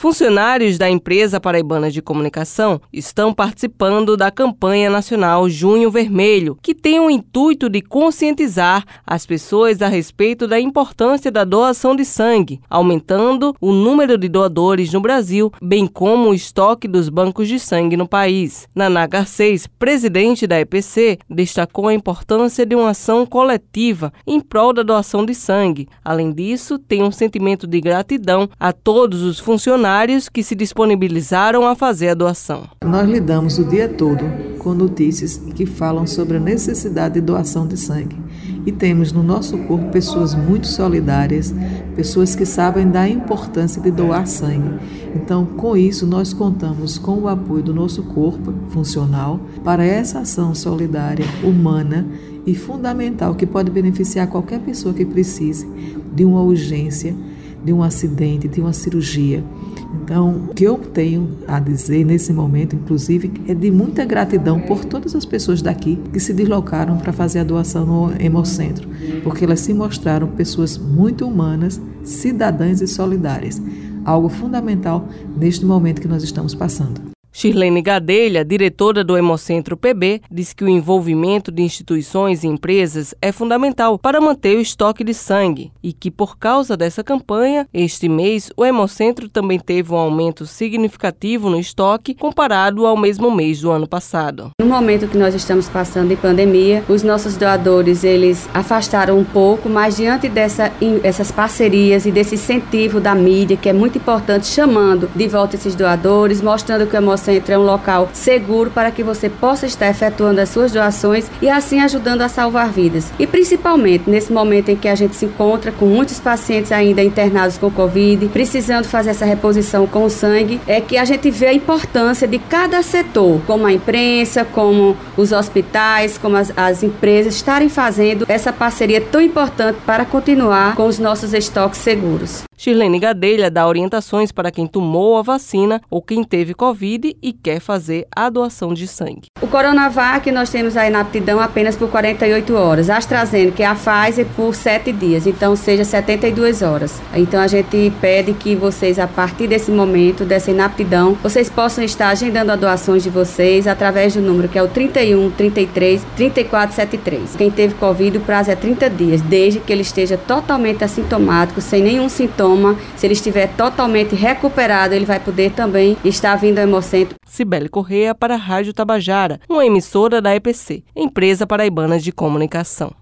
Funcionários da empresa paraibana de comunicação estão participando da campanha nacional Junho Vermelho, que tem o intuito de conscientizar as pessoas a respeito da importância da doação de sangue, aumentando o número de doadores no Brasil, bem como o estoque dos bancos de sangue no país. Naná Garcês, presidente da EPC, destacou a importância de uma ação coletiva em prol da doação de sangue. Além disso, tem um sentimento de gratidão a todos os funcionários funcionários que se disponibilizaram a fazer a doação. Nós lidamos o dia todo com notícias que falam sobre a necessidade de doação de sangue. E temos no nosso corpo pessoas muito solidárias, pessoas que sabem da importância de doar sangue. Então, com isso, nós contamos com o apoio do nosso corpo funcional para essa ação solidária, humana e fundamental que pode beneficiar qualquer pessoa que precise de uma urgência, de um acidente, de uma cirurgia. Então, o que eu tenho a dizer nesse momento, inclusive, é de muita gratidão por todas as pessoas daqui que se deslocaram para fazer a doação no Hemocentro, porque elas se mostraram pessoas muito humanas, cidadãs e solidárias, algo fundamental neste momento que nós estamos passando. Shirlene Gadelha, diretora do Hemocentro PB, diz que o envolvimento de instituições e empresas é fundamental para manter o estoque de sangue e que, por causa dessa campanha, este mês o Hemocentro também teve um aumento significativo no estoque comparado ao mesmo mês do ano passado. No momento que nós estamos passando de pandemia, os nossos doadores eles afastaram um pouco, mas diante dessa, essas parcerias e desse incentivo da mídia, que é muito importante, chamando de volta esses doadores, mostrando que o Hemocentro Centro é um local seguro para que você possa estar efetuando as suas doações e assim ajudando a salvar vidas. E principalmente nesse momento em que a gente se encontra com muitos pacientes ainda internados com Covid, precisando fazer essa reposição com sangue, é que a gente vê a importância de cada setor, como a imprensa, como os hospitais, como as, as empresas, estarem fazendo essa parceria tão importante para continuar com os nossos estoques seguros. Shirlene Gadelha dá orientações para quem tomou a vacina ou quem teve Covid e quer fazer a doação de sangue. O Coronavac nós temos a inaptidão apenas por 48 horas. A AstraZeneca e a Pfizer por 7 dias, então seja 72 horas. Então a gente pede que vocês, a partir desse momento, dessa inaptidão, vocês possam estar agendando as doações de vocês através do número que é o 31 33 34 73. Quem teve Covid, o prazo é 30 dias, desde que ele esteja totalmente assintomático, sem nenhum sintoma se ele estiver totalmente recuperado, ele vai poder também estar vindo ao Hemocentro. Cibele Correia para a Rádio Tabajara, uma emissora da EPC, Empresa Paraibana de Comunicação.